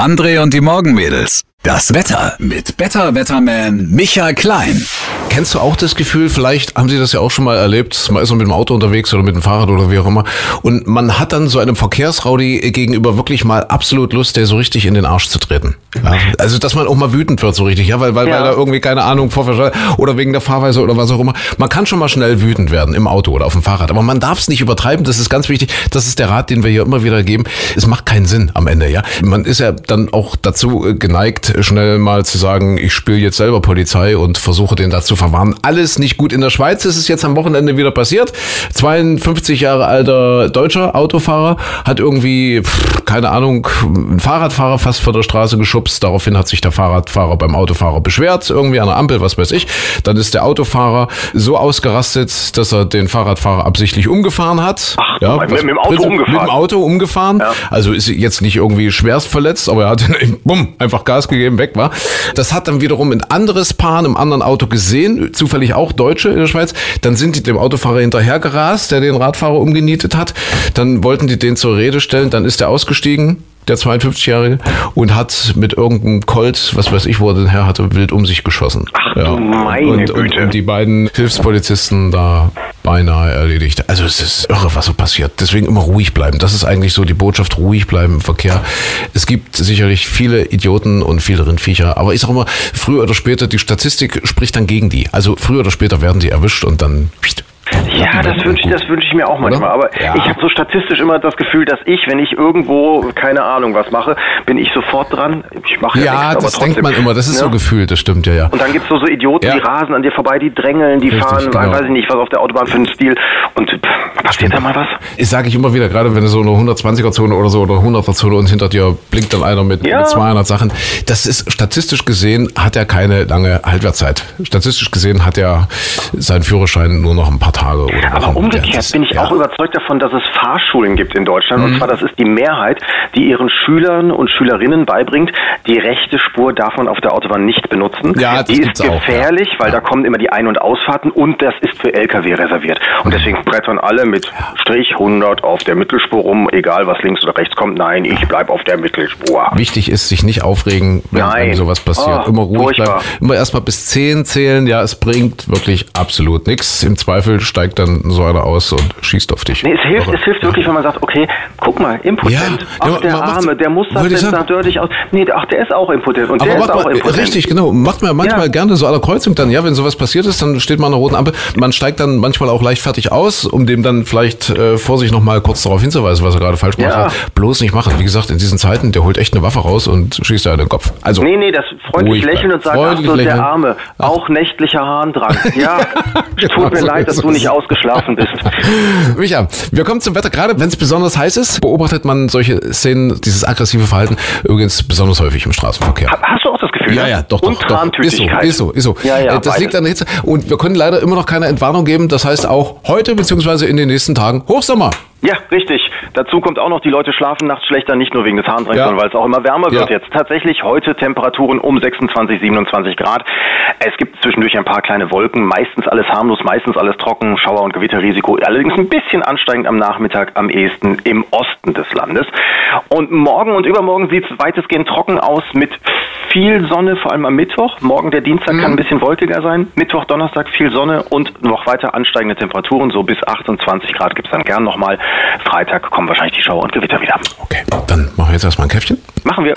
André und die Morgenmädels. Das Wetter mit Better Wetterman Michael Klein. Kennst du auch das Gefühl, vielleicht haben Sie das ja auch schon mal erlebt, man ist so mit dem Auto unterwegs oder mit dem Fahrrad oder wie auch immer und man hat dann so einem Verkehrsraudi gegenüber wirklich mal absolut Lust, der so richtig in den Arsch zu treten. Ja, also, dass man auch mal wütend wird so richtig, ja, weil, weil, ja. weil er irgendwie, keine Ahnung, Vorverschall oder wegen der Fahrweise oder was auch immer. Man kann schon mal schnell wütend werden im Auto oder auf dem Fahrrad, aber man darf es nicht übertreiben, das ist ganz wichtig. Das ist der Rat, den wir hier immer wieder geben. Es macht keinen Sinn am Ende, ja. Man ist ja dann auch dazu geneigt, schnell mal zu sagen, ich spiele jetzt selber Polizei und versuche den dazu verwarnen. Alles nicht gut. In der Schweiz ist es jetzt am Wochenende wieder passiert. 52 Jahre alter deutscher Autofahrer hat irgendwie, keine Ahnung, einen Fahrradfahrer fast vor der Straße geschubst. Daraufhin hat sich der Fahrradfahrer beim Autofahrer beschwert, irgendwie an der Ampel, was weiß ich. Dann ist der Autofahrer so ausgerastet, dass er den Fahrradfahrer absichtlich umgefahren hat. Ach, ja, mit, mit, dem Auto umgefahren. Mit dem Auto umgefahren. Ja. Also ist jetzt nicht irgendwie schwerst verletzt, aber er hat bumm, einfach Gas gegeben, weg war. Das hat dann wiederum ein anderes Paar im anderen Auto gesehen, zufällig auch Deutsche in der Schweiz. Dann sind die dem Autofahrer hinterhergerast, der den Radfahrer umgenietet hat. Dann wollten die den zur Rede stellen, dann ist er ausgestiegen der 52-Jährige, und hat mit irgendeinem Colt, was weiß ich, wo er den her hatte, wild um sich geschossen. Ach ja. du meine und, und, und, die beiden Hilfspolizisten da beinahe erledigt. Also es ist irre, was so passiert. Deswegen immer ruhig bleiben. Das ist eigentlich so die Botschaft, ruhig bleiben im Verkehr. Es gibt sicherlich viele Idioten und viele Rindviecher, aber ich sage immer, früher oder später, die Statistik spricht dann gegen die. Also früher oder später werden sie erwischt und dann ja, das wünsche ich, das wünsche ich mir auch manchmal. Aber ja. ich habe so statistisch immer das Gefühl, dass ich, wenn ich irgendwo keine Ahnung was mache, bin ich sofort dran. Ich mache ja, ja nichts, das denkt man immer. Das ist ja? so gefühlt, das stimmt ja, ja. Und dann gibt's so, so Idioten, die rasen an dir vorbei, die drängeln, die Richtig, fahren, genau. weiß ich nicht, was auf der Autobahn für einen Stil. Und passiert da mal was? Ich sage ich immer wieder, gerade wenn du so eine 120er Zone oder so oder 100er Zone und hinter dir blinkt dann einer mit, mit 200 Sachen. Das ist statistisch gesehen hat er keine lange Haltwertzeit. Statistisch gesehen hat er seinen Führerschein nur noch ein paar Tage oder Aber umgekehrt das, bin ich ja. auch überzeugt davon, dass es Fahrschulen gibt in Deutschland. Mhm. Und zwar, das ist die Mehrheit, die ihren Schülern und Schülerinnen beibringt, die rechte Spur darf man auf der Autobahn nicht benutzen. Ja, die ist gefährlich, auch, ja. weil da kommen immer die Ein- und Ausfahrten und das ist für Lkw reserviert. Und mhm. deswegen brettern alle mit Strich 100 auf der Mittelspur rum, egal was links oder rechts kommt. Nein, ich bleib auf der Mittelspur. Wichtig ist, sich nicht aufregen, wenn, wenn sowas passiert. Oh, immer ruhig bleiben. Immer erstmal bis 10 zählen. Ja, es bringt wirklich absolut nichts. Im Zweifel steigt dann so einer aus und schießt auf dich. Nee, es hilft, es hilft wirklich, wenn man sagt, okay, guck mal, impotent. Ja, ach, der Arme, der muss das jetzt da dirtig aus. Nee, ach, der ist auch impotent und der ist auch impotent. Richtig, genau. Macht man manchmal ja. gerne so aller Kreuzung dann, ja, wenn sowas passiert ist, dann steht man an der roten Ampel. Man steigt dann manchmal auch leichtfertig aus, um dem dann vielleicht äh, vor sich nochmal kurz darauf hinzuweisen, was er gerade falsch gemacht ja. hat. Bloß nicht machen. Wie gesagt, in diesen Zeiten, der holt echt eine Waffe raus und schießt da in den Kopf. Also, nee, nee, das freundlich lächeln und sagen, ach so, der Arme, auch nächtlicher Harndrang. Ja, tut mir leid, dass du nicht ausgeschlafen bist. Micha, wir kommen zum Wetter. Gerade wenn es besonders heiß ist, beobachtet man solche Szenen, dieses aggressive Verhalten übrigens besonders häufig im Straßenverkehr. Hast du auch das Gefühl? Ja, ja, doch, Und doch, doch. Ist so, ist so, ist so. Ja, ja, äh, das beides. liegt an der Hitze. Und wir können leider immer noch keine Entwarnung geben. Das heißt auch heute beziehungsweise in den nächsten Tagen Hochsommer. Ja, richtig. Dazu kommt auch noch, die Leute schlafen nachts schlechter, nicht nur wegen des Harndrangs, ja. sondern weil es auch immer wärmer wird ja. jetzt. Tatsächlich heute Temperaturen um 26, 27 Grad. Es gibt zwischendurch ein paar kleine Wolken, meistens alles harmlos, meistens alles trocken, Schauer- und Gewitterrisiko. Allerdings ein bisschen ansteigend am Nachmittag, am ehesten im Osten des Landes. Und morgen und übermorgen sieht es weitestgehend trocken aus mit viel Sonne, vor allem am Mittwoch. Morgen der Dienstag mhm. kann ein bisschen wolkiger sein. Mittwoch, Donnerstag viel Sonne und noch weiter ansteigende Temperaturen. So bis 28 Grad gibt es dann gern nochmal. Freitag kommen wahrscheinlich die Schauer und Gewitter wieder. Okay, dann machen wir jetzt erstmal ein Käffchen. Machen wir.